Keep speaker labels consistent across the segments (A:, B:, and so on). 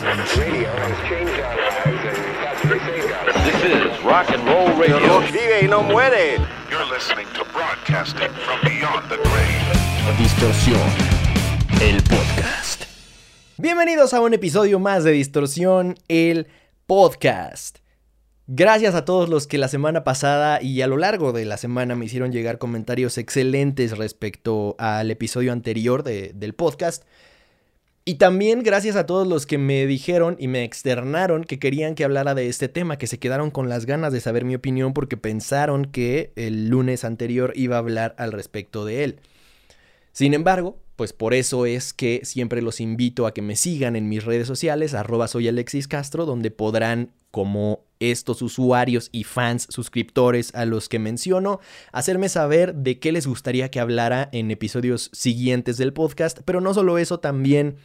A: This is rock and roll radio.
B: Vive y no muere.
C: You're listening to broadcasting from beyond the grave.
D: Distorsión, el podcast.
E: Bienvenidos a un episodio más de Distorsión, el podcast. Gracias a todos los que la semana pasada y a lo largo de la semana me hicieron llegar comentarios excelentes respecto al episodio anterior de- del podcast. Y también gracias a todos los que me dijeron y me externaron que querían que hablara de este tema, que se quedaron con las ganas de saber mi opinión porque pensaron que el lunes anterior iba a hablar al respecto de él. Sin embargo, pues por eso es que siempre los invito a que me sigan en mis redes sociales, arroba soy Alexis Castro, donde podrán, como estos usuarios y fans suscriptores a los que menciono, hacerme saber de qué les gustaría que hablara en episodios siguientes del podcast, pero no solo eso, también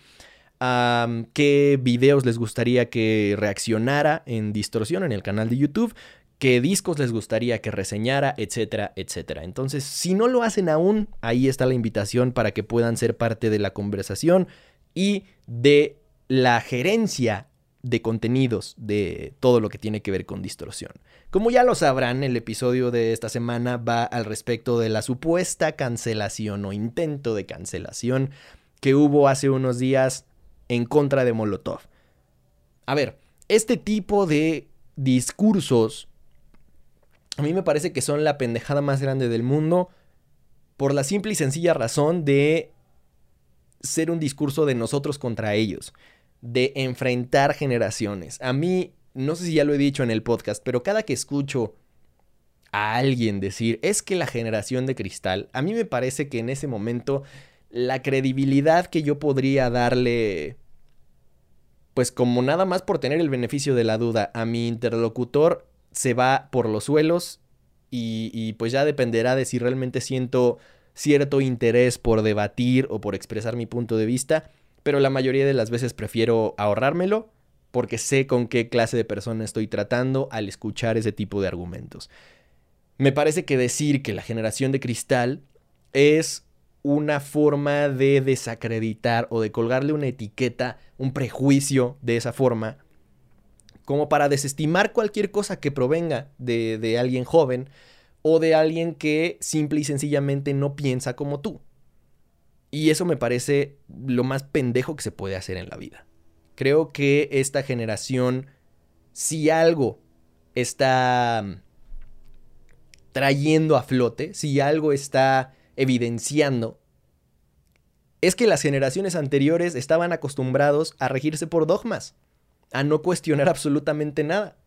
E: am, qué videos les gustaría que reaccionara en distorsión en el canal de YouTube, qué discos les gustaría que reseñara, etcétera, etcétera. Entonces, si no lo hacen aún, ahí está la invitación para que puedan ser parte de la conversación y de la gerencia de contenidos de todo lo que tiene que ver con distorsión. Como ya lo sabrán, el episodio de esta semana va al respecto de la supuesta cancelación o intento de cancelación que hubo hace unos días en contra de Molotov. A ver, este tipo de discursos a mí me parece que son la pendejada más grande del mundo por la simple y sencilla razón de ser un discurso de nosotros contra ellos, de enfrentar generaciones. A mí, no sé si ya lo he dicho en el podcast, pero cada que escucho a alguien decir, es que la generación de cristal, a mí me parece que en ese momento la credibilidad que yo podría darle, pues como nada más por tener el beneficio de la duda, a mi interlocutor se va por los suelos y, pues ya dependerá de si realmente siento cierto interés por debatir o por expresar mi punto de vista, pero la mayoría de las veces prefiero ahorrármelo porque sé con qué clase de persona estoy tratando al escuchar ese tipo de argumentos. Me parece que decir que la generación de cristal es una forma de desacreditar o de colgarle una etiqueta, un prejuicio de esa forma, como para desestimar cualquier cosa que provenga de, de, alguien joven o de alguien que simple y sencillamente no piensa como tú. Y eso me parece lo más pendejo que se puede hacer en la vida. Creo que esta generación, si algo está mm, trayendo a flote, si algo está evidenciando, es que las generaciones anteriores estaban acostumbrados a regirse por dogmas a no cuestionar absolutamente nada.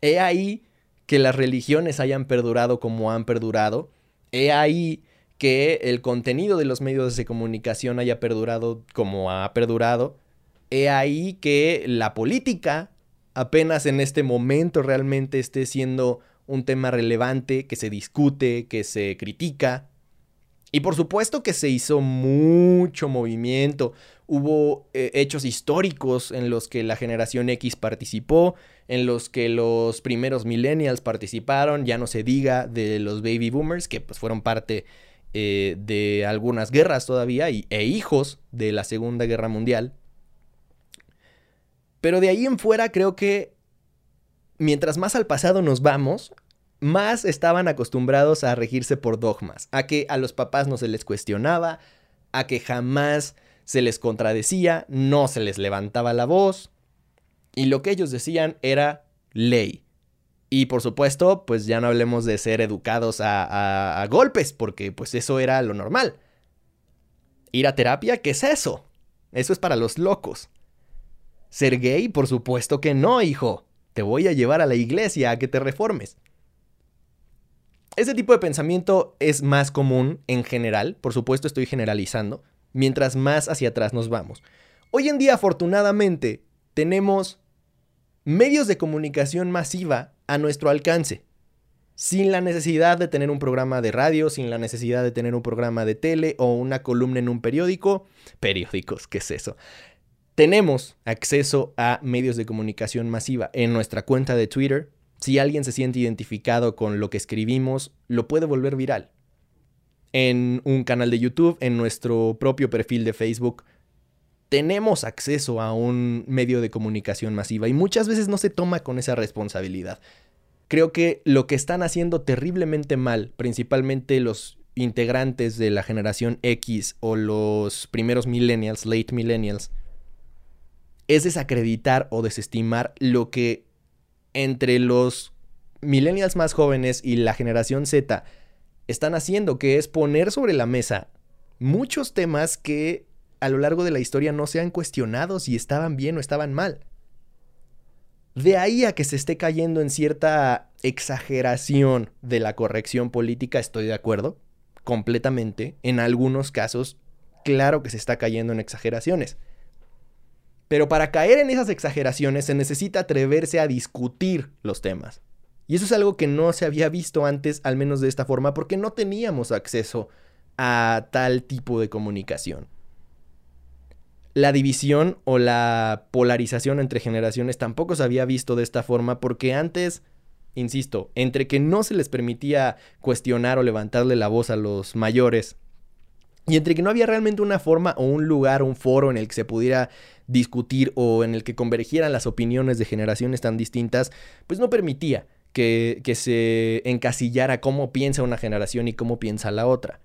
E: He ahí que las religiones hayan perdurado como han perdurado. He ahí que el contenido de los medios de comunicación haya perdurado como ha perdurado. He ahí que la política apenas en este momento realmente esté siendo un tema relevante, que se discute, que se critica. Y por supuesto que se hizo mucho movimiento, hubo eh, hechos históricos en los que la generación X participó, en los que los primeros millennials participaron, ya no se diga de los baby boomers, que pues fueron parte eh, de algunas guerras todavía y, e hijos de la Segunda Guerra Mundial. Pero de ahí en fuera creo que mientras más al pasado nos vamos, más estaban acostumbrados a regirse por dogmas, a que a los papás no se les cuestionaba, a que jamás se les contradecía, no se les levantaba la voz, y lo que ellos decían era ley. Y por supuesto, pues ya no hablemos de ser educados a, golpes, porque pues eso era lo normal. Ir a terapia, ¿qué es eso? Eso es para los locos. Ser gay, por supuesto que no, hijo. Te voy a llevar a la iglesia a que te reformes. Ese tipo de pensamiento es más común en general, por supuesto estoy generalizando, mientras más hacia atrás nos vamos. Hoy en día, afortunadamente, tenemos medios de comunicación masiva a nuestro alcance, sin la necesidad de tener un programa de radio, sin la necesidad de tener un programa de tele o una columna en un periódico. Periódicos, ¿qué es eso? Tenemos acceso a medios de comunicación masiva en nuestra cuenta de Twitter, si alguien se siente identificado con lo que escribimos, lo puede volver viral. En un canal de YouTube, en nuestro propio perfil de Facebook, tenemos acceso a un medio de comunicación masiva y muchas veces no se toma con esa responsabilidad. Creo que lo que están haciendo terriblemente mal, principalmente los integrantes de la generación X o los primeros millennials, late millennials, es desacreditar o desestimar lo que entre los millennials más jóvenes y la generación Z están haciendo, que es poner sobre la mesa muchos temas que a lo largo de la historia no se han cuestionado si estaban bien o estaban mal. De ahí a que se esté cayendo en cierta exageración de la corrección política, estoy de acuerdo, completamente. En algunos casos, claro que se está cayendo en exageraciones. Pero para caer en esas exageraciones se necesita atreverse a discutir los temas. Y eso es algo que no se había visto antes, al menos de esta forma, porque no teníamos acceso a tal tipo de comunicación. La división o la polarización entre generaciones tampoco se había visto de esta forma porque antes, insisto, entre que no se les permitía cuestionar o levantarle la voz a los mayores y entre que no había realmente una forma o un lugar, un foro en el que se pudiera discutir o en el que convergieran las opiniones de generaciones tan distintas, pues no permitía que, que se encasillara cómo piensa una generación y cómo piensa la otra.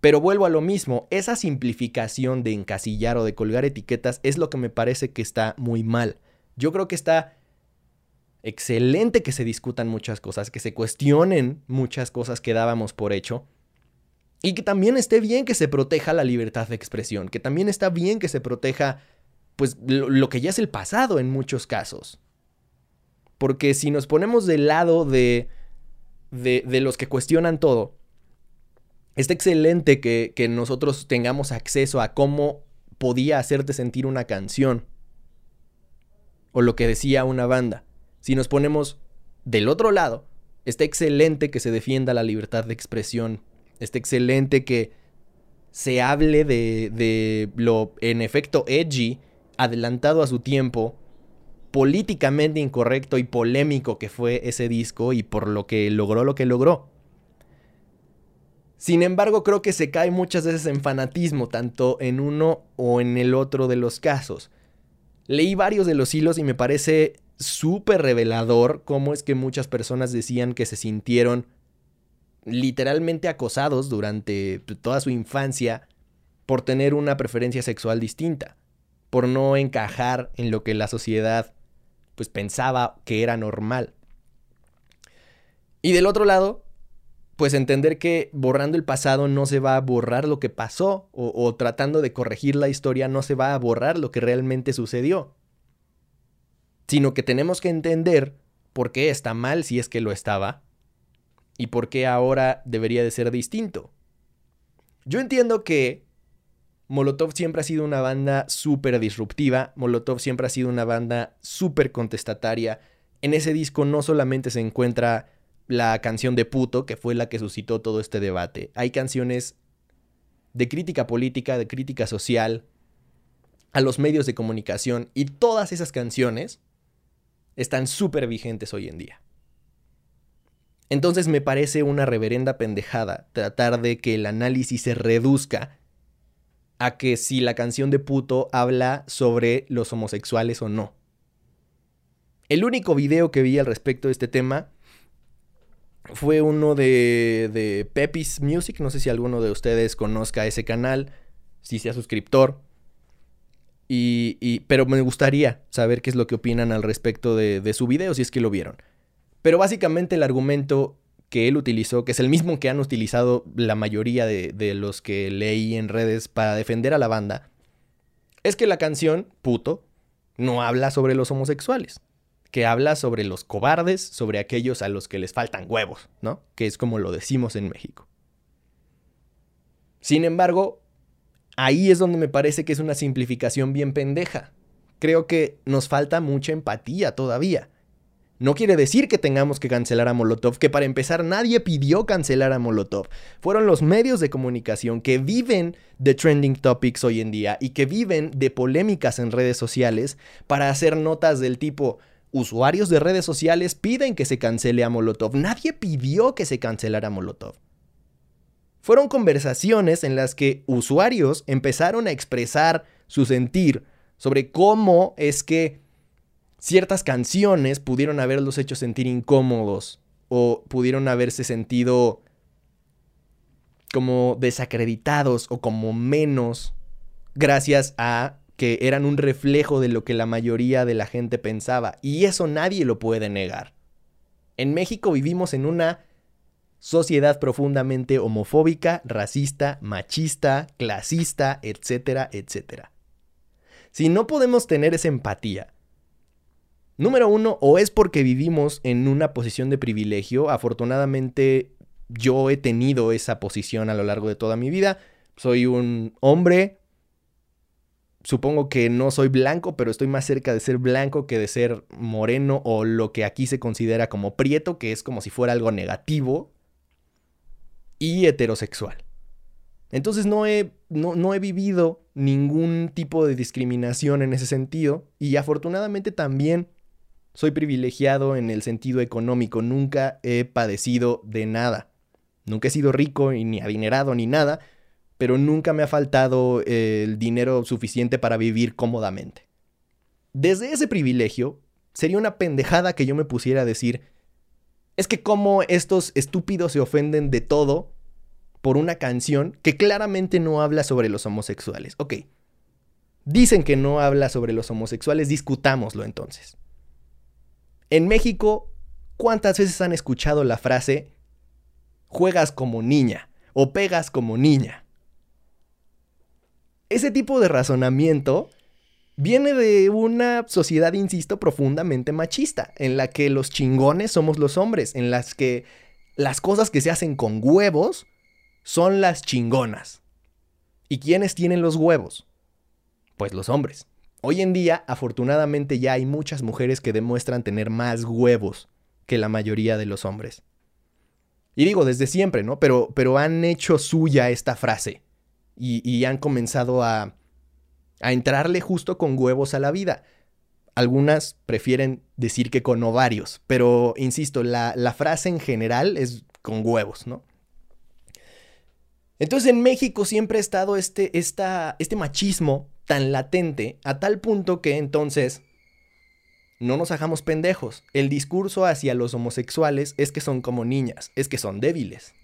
E: Pero vuelvo a lo mismo, esa simplificación de encasillar o de colgar etiquetas es lo que me parece que está muy mal. Yo creo que está excelente que se discutan muchas cosas, que se cuestionen muchas cosas que dábamos por hecho, y que también esté bien que se proteja la libertad de expresión, que también está bien que se proteja pues lo, que ya es el pasado en muchos casos. Porque si nos ponemos del lado de, de, de los que cuestionan todo, Está excelente que, que nosotros tengamos acceso a cómo podía hacerte sentir una canción. O lo que decía una banda. Si nos ponemos del otro lado, está excelente que se defienda la libertad de expresión. Está excelente que se hable de, de lo, en efecto, edgy, adelantado a su tiempo, políticamente incorrecto y polémico que fue ese disco y por lo que logró lo que logró. Sin embargo, creo que se cae muchas veces en fanatismo, tanto en uno o en el otro de los casos. Leí varios de los hilos y me parece súper revelador cómo es que muchas personas decían que se sintieron literalmente acosados durante toda su infancia por tener una preferencia sexual distinta, por no encajar en lo que la sociedad pues pensaba que era normal. Y del otro lado, pues entender que borrando el pasado no se va a borrar lo que pasó o, tratando de corregir la historia no se va a borrar lo que realmente sucedió. Sino que tenemos que entender por qué está mal si es que lo estaba y por qué ahora debería de ser distinto. Yo entiendo que Molotov siempre ha sido una banda súper disruptiva, Molotov siempre ha sido una banda súper contestataria. En ese disco no solamente se encuentra la canción de puto, que fue la que suscitó todo este debate. Hay canciones de crítica política, de crítica social, a los medios de comunicación, y todas esas canciones están súper vigentes hoy en día. Entonces me parece una reverenda pendejada tratar de que el análisis se reduzca a que si la canción de puto habla sobre los homosexuales o no. El único video que vi al respecto de este tema fue uno de, de Music. No sé si alguno de ustedes conozca ese canal, si sea suscriptor. Y, pero me gustaría saber qué es lo que opinan al respecto de, su video, si es que lo vieron. Pero básicamente el argumento que él utilizó, que es el mismo que han utilizado la mayoría de, de los que leí en redes para defender a la banda, es que la canción, puto, no habla sobre los homosexuales que habla sobre los cobardes, sobre aquellos a los que les faltan huevos, ¿no? Que es como lo decimos en México. Sin embargo, ahí es donde me parece que es una simplificación bien pendeja. Creo que nos falta mucha empatía todavía. No quiere decir que tengamos que cancelar a Molotov, que para empezar nadie pidió cancelar a Molotov. Fueron los medios de comunicación que viven de trending topics hoy en día y que viven de polémicas en redes sociales para hacer notas del tipo, usuarios de redes sociales piden que se cancele a Molotov. Nadie pidió que se cancelara a Molotov. Fueron conversaciones en las que usuarios empezaron a expresar su sentir, sobre cómo es que ciertas canciones pudieron haberlos hecho sentir incómodos o pudieron haberse sentido como desacreditados o como menos gracias a que eran un reflejo de lo que la mayoría de la gente pensaba. Y eso nadie lo puede negar. En México vivimos en una sociedad profundamente homofóbica, racista, machista, clasista, etcétera, etcétera. Si no podemos tener esa empatía, número uno, o es porque vivimos en una posición de privilegio, afortunadamente yo he tenido esa posición a lo largo de toda mi vida, soy un hombre. Supongo que no soy blanco, pero estoy más cerca de ser blanco que de ser moreno o lo que aquí se considera como prieto, que es como si fuera algo negativo, y heterosexual. Entonces no he, no, he vivido ningún tipo de discriminación en ese sentido. Y afortunadamente también soy privilegiado en el sentido económico, nunca he padecido de nada. Nunca he sido rico ni adinerado ni nada, pero nunca me ha faltado eh, el dinero suficiente para vivir cómodamente. Desde ese privilegio, sería una pendejada que yo me pusiera a decir, es que como estos estúpidos se ofenden de todo por una canción que claramente no habla sobre los homosexuales. Ok, dicen que no habla sobre los homosexuales, discutámoslo entonces. En México, ¿cuántas veces han escuchado la frase, juegas como niña o pegas como niña? Ese tipo de razonamiento viene de una sociedad, insisto, profundamente machista, en la que los chingones somos los hombres, en las que las cosas que se hacen con huevos son las chingonas. ¿Y quiénes tienen los huevos? Pues los hombres. Hoy en día, afortunadamente, ya hay muchas mujeres que demuestran tener más huevos que la mayoría de los hombres. Y digo desde siempre, ¿no? Pero, pero han hecho suya esta frase y, han comenzado a, a entrarle justo con huevos a la vida. Algunas prefieren decir que con ovarios, pero insisto, la, la, frase en general es con huevos, ¿no? Entonces en México siempre ha estado este, esta, este machismo tan latente a tal punto que entonces no nos hagamos pendejos. El discurso hacia los homosexuales es que son como niñas, es que son débiles,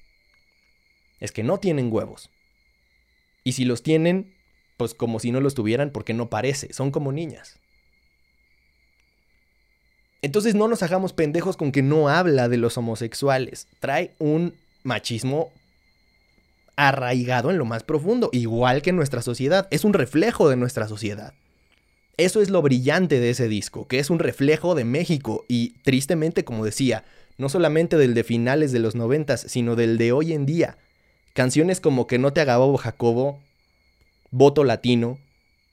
E: es que no tienen huevos. Y si los tienen, pues como si no los tuvieran porque no parece, son como niñas. Entonces no nos hagamos pendejos con que no habla de los homosexuales. Trae un machismo arraigado en lo más profundo, igual que nuestra sociedad. Es un reflejo de nuestra sociedad. Eso es lo brillante de ese disco, que es un reflejo de México y tristemente, como decía, no solamente del de finales de los noventas, sino del de hoy en día. Canciones como Que no te haga bobo Jacobo, Voto Latino,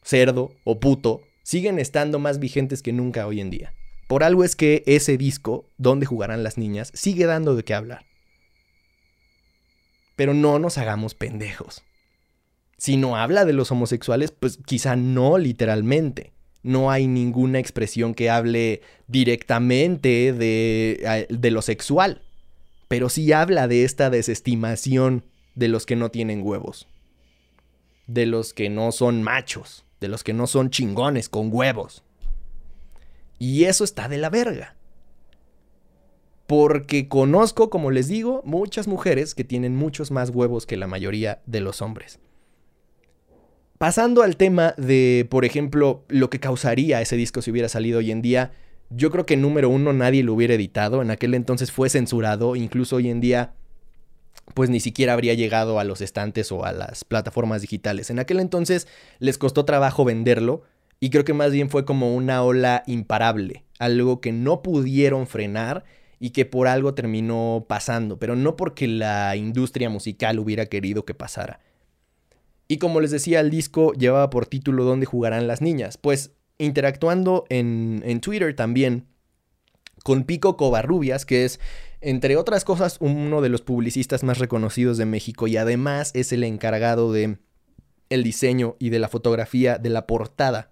E: Cerdo o Puto siguen estando más vigentes que nunca hoy en día. Por algo es que ese disco, Donde jugarán las niñas, sigue dando de qué hablar. Pero no nos hagamos pendejos. Si no habla de los homosexuales, pues quizá no literalmente. No hay ninguna expresión que hable directamente de, de lo sexual. Pero sí habla de esta desestimación de los que no tienen huevos. De los que no son machos. De los que no son chingones con huevos. Y eso está de la verga. Porque conozco, como les digo, muchas mujeres que tienen muchos más huevos que la mayoría de los hombres. Pasando al tema de, por ejemplo, lo que causaría ese disco si hubiera salido hoy en día, yo creo que número uno nadie lo hubiera editado, en aquel entonces fue censurado, incluso hoy en día pues ni siquiera habría llegado a los estantes o a las plataformas digitales. En aquel entonces les costó trabajo venderlo y creo que más bien fue como una ola imparable, algo que no pudieron frenar y que por algo terminó pasando, pero no porque la industria musical hubiera querido que pasara. Y como les decía, el disco llevaba por título ¿Dónde jugarán las niñas? Pues interactuando en, en Twitter también con Pico Covarrubias, que es entre otras cosas, uno de los publicistas más reconocidos de México y además es el encargado de el diseño y de la fotografía de la portada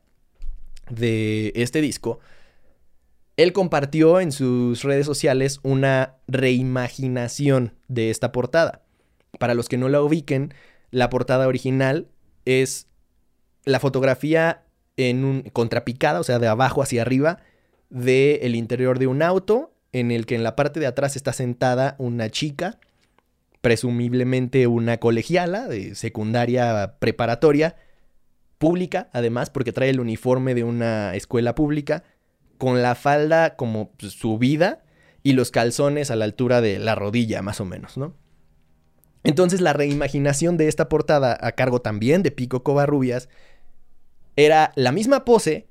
E: de este disco. Él compartió en sus redes sociales una reimaginación de esta portada. Para los que no la ubiquen, la portada original es la fotografía en un contrapicada, o sea, de abajo hacia arriba, del el interior de un auto, en el que en la parte de atrás está sentada una chica, presumiblemente una colegiala de secundaria preparatoria, pública, además, porque trae el uniforme de una escuela pública, con la falda como subida y los calzones a la altura de la rodilla, más o menos, ¿no? Entonces la reimaginación de esta portada, a cargo también de Pico Covarrubias, era la misma pose,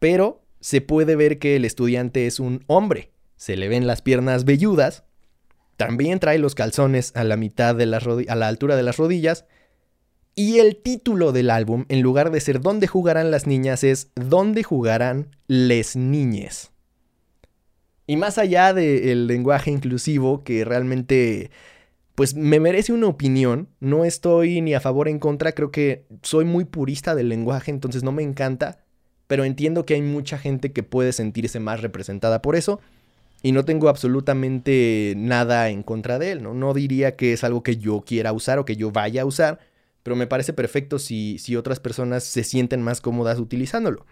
E: pero se puede ver que el estudiante es un hombre. Se le ven las piernas velludas, también trae los calzones a la mitad de las a la altura de las rodillas, y el título del álbum, en lugar de ser ¿Dónde jugarán las niñas? es ¿Dónde jugarán les niñes? Y más allá del lenguaje inclusivo, que realmente pues me merece una opinión. No estoy ni a favor ni en contra, creo que soy muy purista del lenguaje, entonces no me encanta, pero entiendo que hay mucha gente que puede sentirse más representada por eso y no tengo absolutamente nada en contra de él, ¿no? No diría que es algo que yo quiera usar o que yo vaya a usar, pero me parece perfecto si, si otras personas se sienten más cómodas utilizándolo.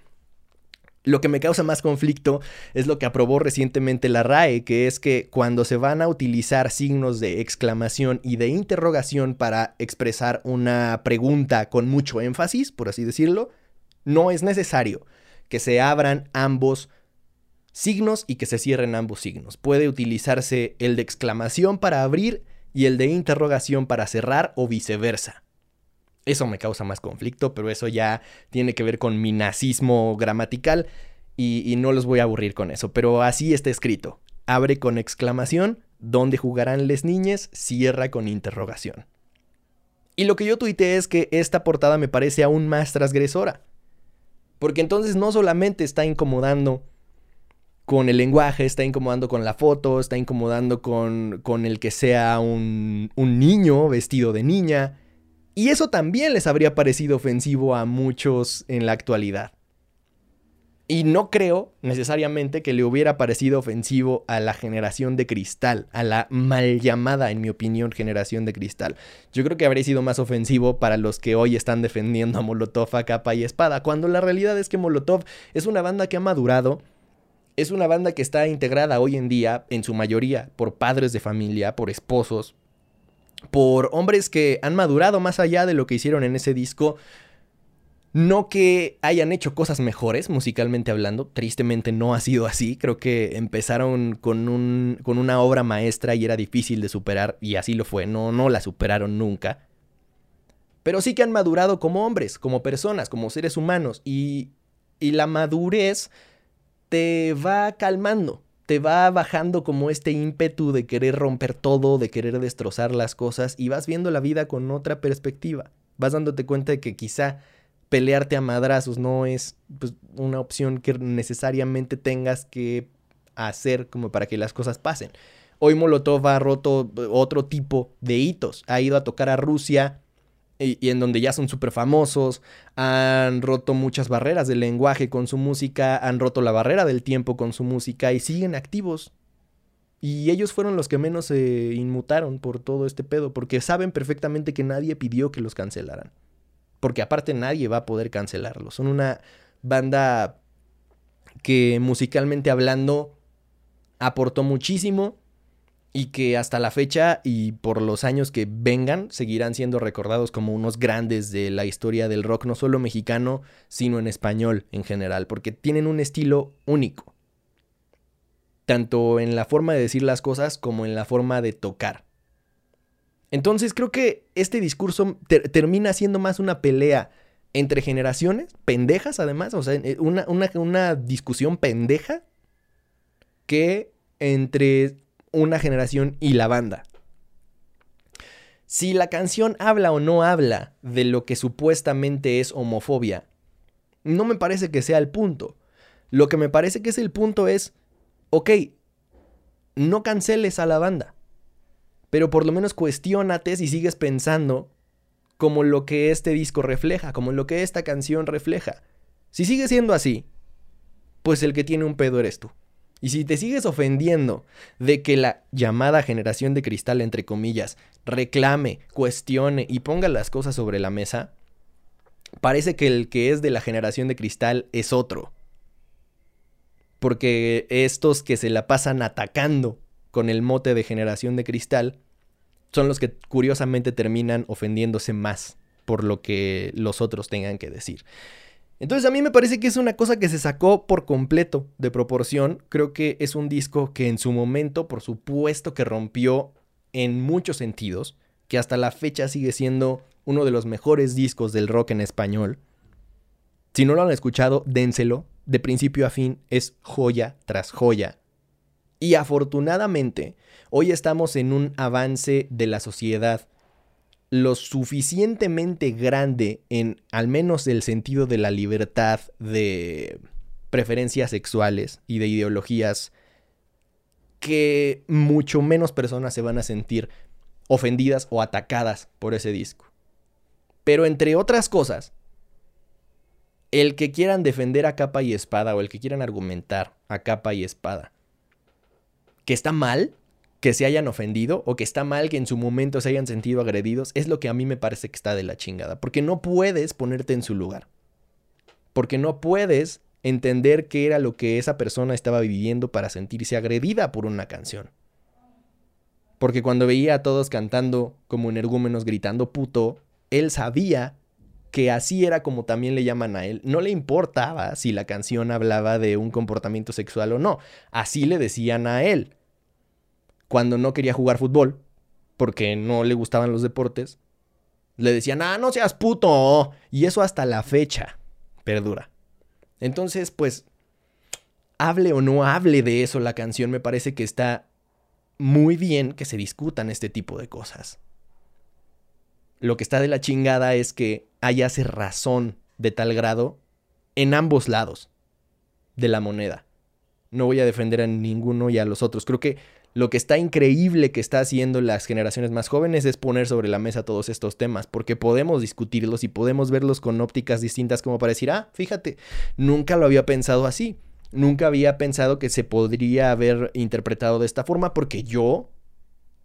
E: Lo que me causa más conflicto es lo que aprobó recientemente la RAE, que es que cuando se van a utilizar signos de exclamación y de interrogación para expresar una pregunta con mucho énfasis, por así decirlo, no es necesario que se abran ambos signos y que se cierren ambos signos. Puede utilizarse el de exclamación para abrir y el de interrogación para cerrar o viceversa. Eso me causa más conflicto, pero eso ya tiene que ver con mi nazismo gramatical y, no los voy a aburrir con eso. Pero así está escrito. Abre con exclamación, ¿dónde jugarán les niñes? Cierra con interrogación. Y lo que yo tuiteé es que esta portada me parece aún más transgresora. Porque entonces no solamente está incomodando con el lenguaje, está incomodando con la foto, está incomodando con, con el que sea un niño vestido de niña, y eso también les habría parecido ofensivo a muchos en la actualidad. Y no creo necesariamente que le hubiera parecido ofensivo a la generación de cristal, a la mal llamada, en mi opinión, generación de cristal. Yo creo que habría sido más ofensivo para los que hoy están defendiendo a Molotov a capa y espada, cuando la realidad es que Molotov es una banda que ha madurado, es una banda que está integrada hoy en día, en su mayoría, por padres de familia, por esposos, por hombres que han madurado más allá de lo que hicieron en ese disco. No que hayan hecho cosas mejores musicalmente hablando, tristemente no ha sido así, creo que empezaron con, un, con una obra maestra y era difícil de superar y así lo fue, no, no la superaron nunca. Pero sí que han madurado como hombres, como personas, como seres humanos y, y la madurez te va calmando, te va bajando como este ímpetu de querer romper todo, de querer destrozar las cosas y vas viendo la vida con otra perspectiva. Vas dándote cuenta de que quizá pelearte a madrazos no es pues, una opción que necesariamente tengas que hacer como para que las cosas pasen. Hoy Molotov ha roto otro tipo de hitos. Ha ido a tocar a Rusia y, en donde ya son súper famosos, han roto muchas barreras del lenguaje con su música, han roto la barrera del tiempo con su música y siguen activos. Y ellos fueron los que menos se inmutaron por todo este pedo, porque saben perfectamente que nadie pidió que los cancelaran. Porque aparte nadie va a poder cancelarlos. Son una banda que musicalmente hablando aportó muchísimo y que hasta la fecha y por los años que vengan seguirán siendo recordados como unos grandes de la historia del rock, no solo mexicano, sino en español en general, porque tienen un estilo único, tanto en la forma de decir las cosas como en la forma de tocar. Entonces creo que este discurso termina siendo más una pelea entre generaciones, pendejas además, o sea, una, una, una discusión pendeja que entre una generación y la banda. Si la canción habla o no habla de lo que supuestamente es homofobia, no me parece que sea el punto. Lo que me parece que es el punto es, ok, no canceles a la banda, pero por lo menos cuestionate si sigues pensando como lo que este disco refleja, como lo que esta canción refleja. Si sigue siendo así, pues el que tiene un pedo eres tú. Y si te sigues ofendiendo de que la llamada generación de cristal, entre comillas, reclame, cuestione y ponga las cosas sobre la mesa, parece que el que es de la generación de cristal es otro. Porque estos que se la pasan atacando con el mote de generación de cristal son los que curiosamente terminan ofendiéndose más por lo que los otros tengan que decir. Entonces a mí me parece que es una cosa que se sacó por completo de proporción. Creo que es un disco que en su momento, por supuesto que rompió en muchos sentidos, que hasta la fecha sigue siendo uno de los mejores discos del rock en español. Si no lo han escuchado, dénselo. De principio a fin es joya tras joya. Y afortunadamente, hoy estamos en un avance de la sociedad lo suficientemente grande en al menos el sentido de la libertad de preferencias sexuales y de ideologías que mucho menos personas se van a sentir ofendidas o atacadas por ese disco. Pero entre otras cosas, el que quieran defender a capa y espada o el que quieran argumentar a capa y espada que está mal, que se hayan ofendido o que está mal que en su momento se hayan sentido agredidos, es lo que a mí me parece que está de la chingada. Porque no puedes ponerte en su lugar. Porque no puedes entender qué era lo que esa persona estaba viviendo para sentirse agredida por una canción. Porque cuando veía a todos cantando como energúmenos gritando puto, él sabía que así era como también le llaman a él. No le importaba si la canción hablaba de un comportamiento sexual o no. Así le decían a él cuando no quería jugar fútbol, porque no le gustaban los deportes, le decían, ah, no seas puto. Y eso hasta la fecha perdura. Entonces, pues, hable o no hable de eso la canción, me parece que está muy bien que se discutan este tipo de cosas. Lo que está de la chingada es que haya razón de tal grado en ambos lados de la moneda. No voy a defender a ninguno y a los otros. Creo que lo que está increíble que está haciendo las generaciones más jóvenes es poner sobre la mesa todos estos temas, porque podemos discutirlos y podemos verlos con ópticas distintas como para decir, ah, fíjate, nunca lo había pensado así, nunca había pensado que se podría haber interpretado de esta forma, porque yo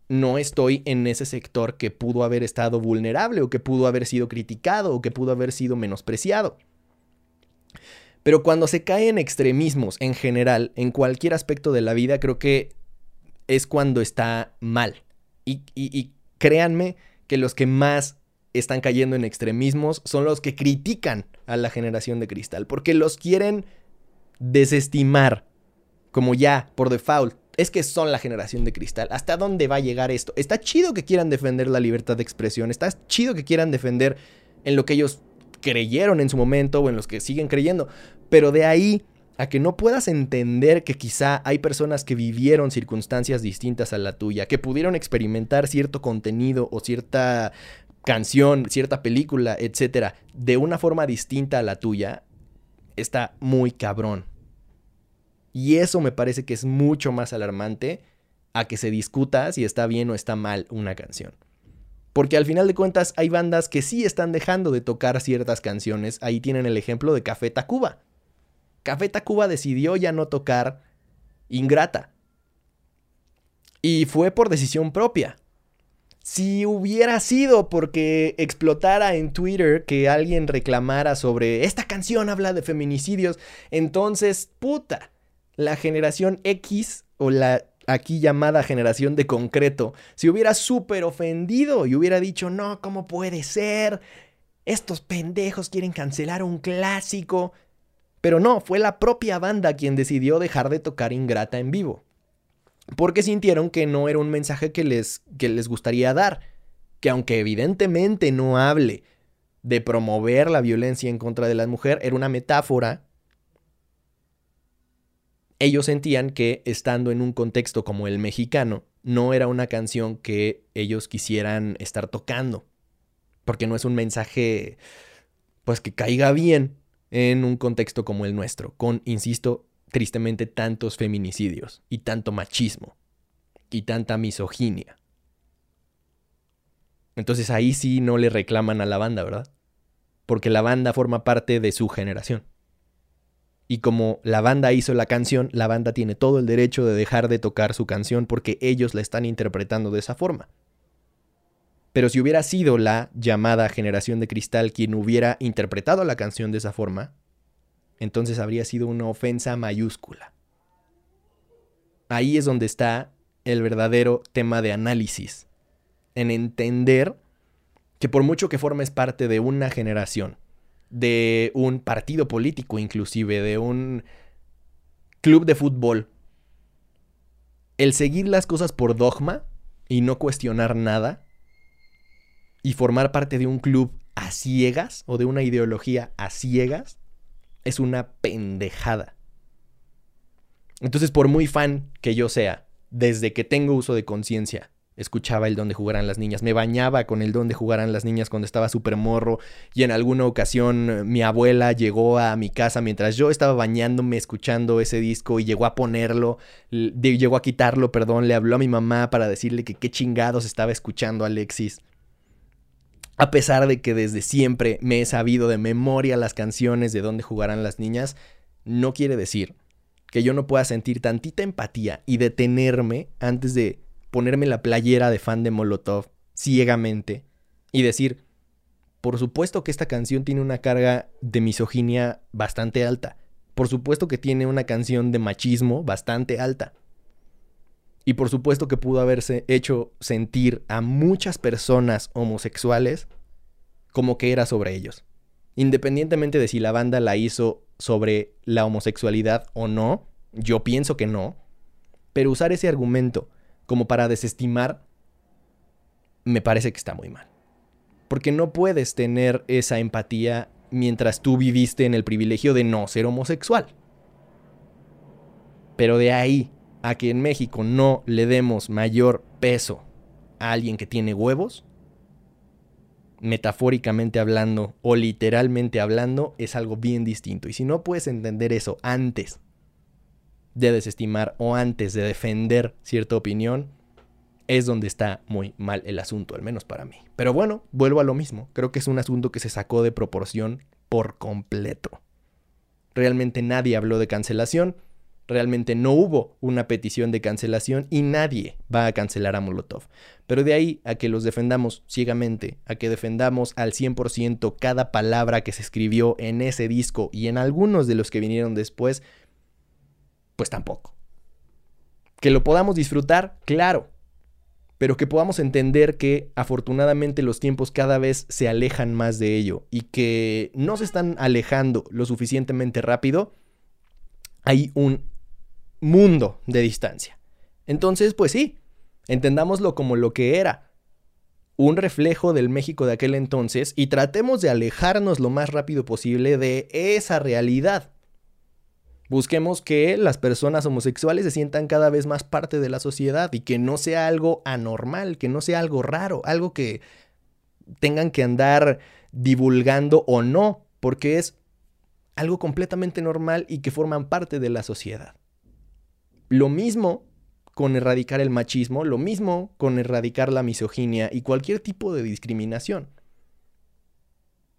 E: no estoy en ese sector que pudo haber estado vulnerable o que pudo haber sido criticado o que pudo haber sido menospreciado. Pero cuando se cae en extremismos en general, en cualquier aspecto de la vida, creo que es cuando está mal. Y, créanme que los que más están cayendo en extremismos son los que critican a la generación de cristal, porque los quieren desestimar como ya por default. Es que son la generación de cristal. ¿Hasta dónde va a llegar esto? Está chido que quieran defender la libertad de expresión. Está chido que quieran defender en lo que ellos creyeron en su momento o en los que siguen creyendo. Pero de ahí a que no puedas entender que quizá hay personas que vivieron circunstancias distintas a la tuya, que pudieron experimentar cierto contenido o cierta canción, cierta película, etcétera, de una forma distinta a la tuya, está muy cabrón. Y eso me parece que es mucho más alarmante a que se discuta si está bien o está mal una canción. Porque al final de cuentas hay bandas que sí están dejando de tocar ciertas canciones. Ahí tienen el ejemplo de Café Tacuba. Café Tacuba decidió ya no tocar Ingrata. Y fue por decisión propia. Si hubiera sido porque explotara en Twitter que alguien reclamara sobre esta canción habla de feminicidios, entonces, puta, la generación X o la aquí llamada generación de concreto se hubiera súper ofendido y hubiera dicho, no, ¿cómo puede ser? Estos pendejos quieren cancelar un clásico. Pero no, fue la propia banda quien decidió dejar de tocar Ingrata en vivo. Porque sintieron que no era un mensaje que les, que les gustaría dar. Que aunque evidentemente no hable de promover la violencia en contra de la mujer, era una metáfora. Ellos sentían que estando en un contexto como el mexicano, no era una canción que ellos quisieran estar tocando. Porque no es un mensaje, pues que caiga bien en un contexto como el nuestro, con, insisto, tristemente tantos feminicidios y tanto machismo y tanta misoginia. Entonces ahí sí no le reclaman a la banda, ¿verdad? Porque la banda forma parte de su generación. Y como la banda hizo la canción, la banda tiene todo el derecho de dejar de tocar su canción porque ellos la están interpretando de esa forma. Pero si hubiera sido la llamada generación de cristal quien hubiera interpretado la canción de esa forma, entonces habría sido una ofensa mayúscula. Ahí es donde está el verdadero tema de análisis, en entender que por mucho que formes parte de una generación, de un partido político inclusive, de un club de fútbol, el seguir las cosas por dogma y no cuestionar nada, y formar parte de un club a ciegas o de una ideología a ciegas, es una pendejada. Entonces, por muy fan que yo sea, desde que tengo uso de conciencia, escuchaba el don de jugarán las niñas, me bañaba con el don de jugarán las niñas cuando estaba súper morro y en alguna ocasión eh, mi abuela llegó a mi casa mientras yo estaba bañándome escuchando ese disco y llegó a ponerlo, llegó a quitarlo, perdón, le habló a mi mamá para decirle que qué chingados estaba escuchando Alexis. A pesar de que desde siempre me he sabido de memoria las canciones de dónde jugarán las niñas, no quiere decir que yo no pueda sentir tantita empatía y detenerme antes de ponerme la playera de fan de Molotov ciegamente y decir, por supuesto que esta canción tiene una carga de misoginia bastante alta. Por supuesto que tiene una canción de machismo bastante alta. Y por supuesto que pudo haberse hecho sentir a muchas personas homosexuales como que era sobre ellos. Independientemente de si la banda la hizo sobre la homosexualidad o no, yo pienso que no, pero usar ese argumento como para desestimar, me parece que está muy mal. Porque no puedes tener esa empatía mientras tú viviste en el privilegio de no ser homosexual. Pero de ahí a que en México no le demos mayor peso a alguien que tiene huevos, metafóricamente hablando o literalmente hablando, es algo bien distinto. Y si no puedes entender eso antes de desestimar o antes de defender cierta opinión, es donde está muy mal el asunto, al menos para mí. Pero bueno, vuelvo a lo mismo. Creo que es un asunto que se sacó de proporción por completo. Realmente nadie habló de cancelación, realmente no hubo una petición de cancelación y nadie va a cancelar a Molotov. Pero de ahí a que los defendamos ciegamente, a que defendamos al 100% cada palabra que se escribió en ese disco y en algunos de los que vinieron después, pues tampoco. Que lo podamos disfrutar, claro, pero que podamos entender que afortunadamente los tiempos cada vez se alejan más de ello y que no se están alejando lo suficientemente rápido, hay un mundo de distancia. Entonces, pues sí, entendámoslo como lo que era, un reflejo del México de aquel entonces y tratemos de alejarnos lo más rápido posible de esa realidad. Busquemos que las personas homosexuales se sientan cada vez más parte de la sociedad y que no sea algo anormal, que no sea algo raro, algo que tengan que andar divulgando o no, porque es algo completamente normal y que forman parte de la sociedad. Lo mismo con erradicar el machismo, lo mismo con erradicar la misoginia y cualquier tipo de discriminación.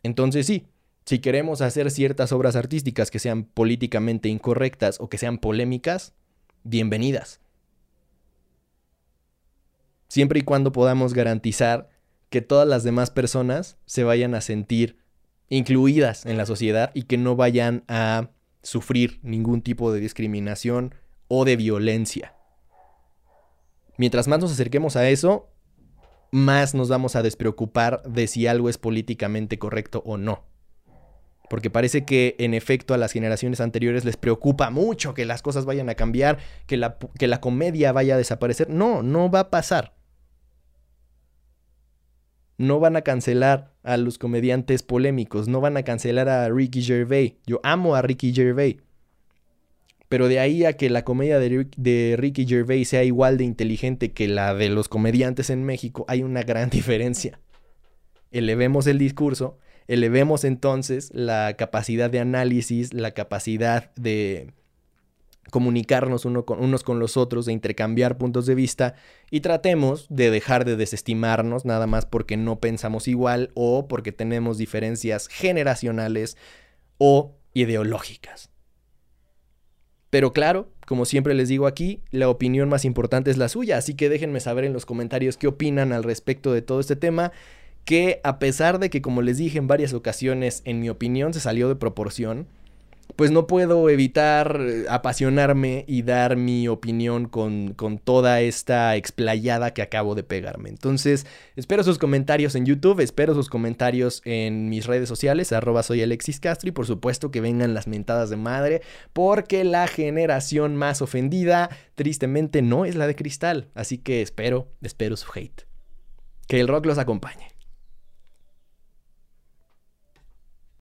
E: Entonces sí, si queremos hacer ciertas obras artísticas que sean políticamente incorrectas o que sean polémicas, bienvenidas. Siempre y cuando podamos garantizar que todas las demás personas se vayan a sentir incluidas en la sociedad y que no vayan a sufrir ningún tipo de discriminación o de violencia. Mientras más nos acerquemos a eso, más nos vamos a despreocupar de si algo es políticamente correcto o no. Porque parece que en efecto a las generaciones anteriores les preocupa mucho que las cosas vayan a cambiar, que la, que la comedia vaya a desaparecer. No, no va a pasar. No van a cancelar a los comediantes polémicos, no van a cancelar a Ricky Gervais. Yo amo a Ricky Gervais. Pero de ahí a que la comedia de, Ricky Gervais sea igual de inteligente que la de los comediantes en México, hay una gran diferencia. Elevemos el discurso Elevemos entonces la capacidad de análisis, la capacidad de comunicarnos unos con los otros, de intercambiar puntos de vista y tratemos de dejar de desestimarnos nada más porque no pensamos igual o porque tenemos diferencias generacionales o ideológicas. Pero claro, como siempre les digo aquí, la opinión más importante es la suya, así que déjenme saber en los comentarios qué opinan al respecto de todo este tema, que a pesar de que como les dije en varias ocasiones, en mi opinión se salió de proporción, pues no puedo evitar eh, apasionarme y dar mi opinión con, con, toda esta explayada que acabo de pegarme. Entonces, espero sus comentarios en YouTube, espero sus comentarios en mis redes sociales, arroba soy Alexis Castro y por supuesto que vengan las mentadas de madre, porque la generación más ofendida tristemente no es la de cristal. Así que espero, espero su hate. Que el rock los acompañe.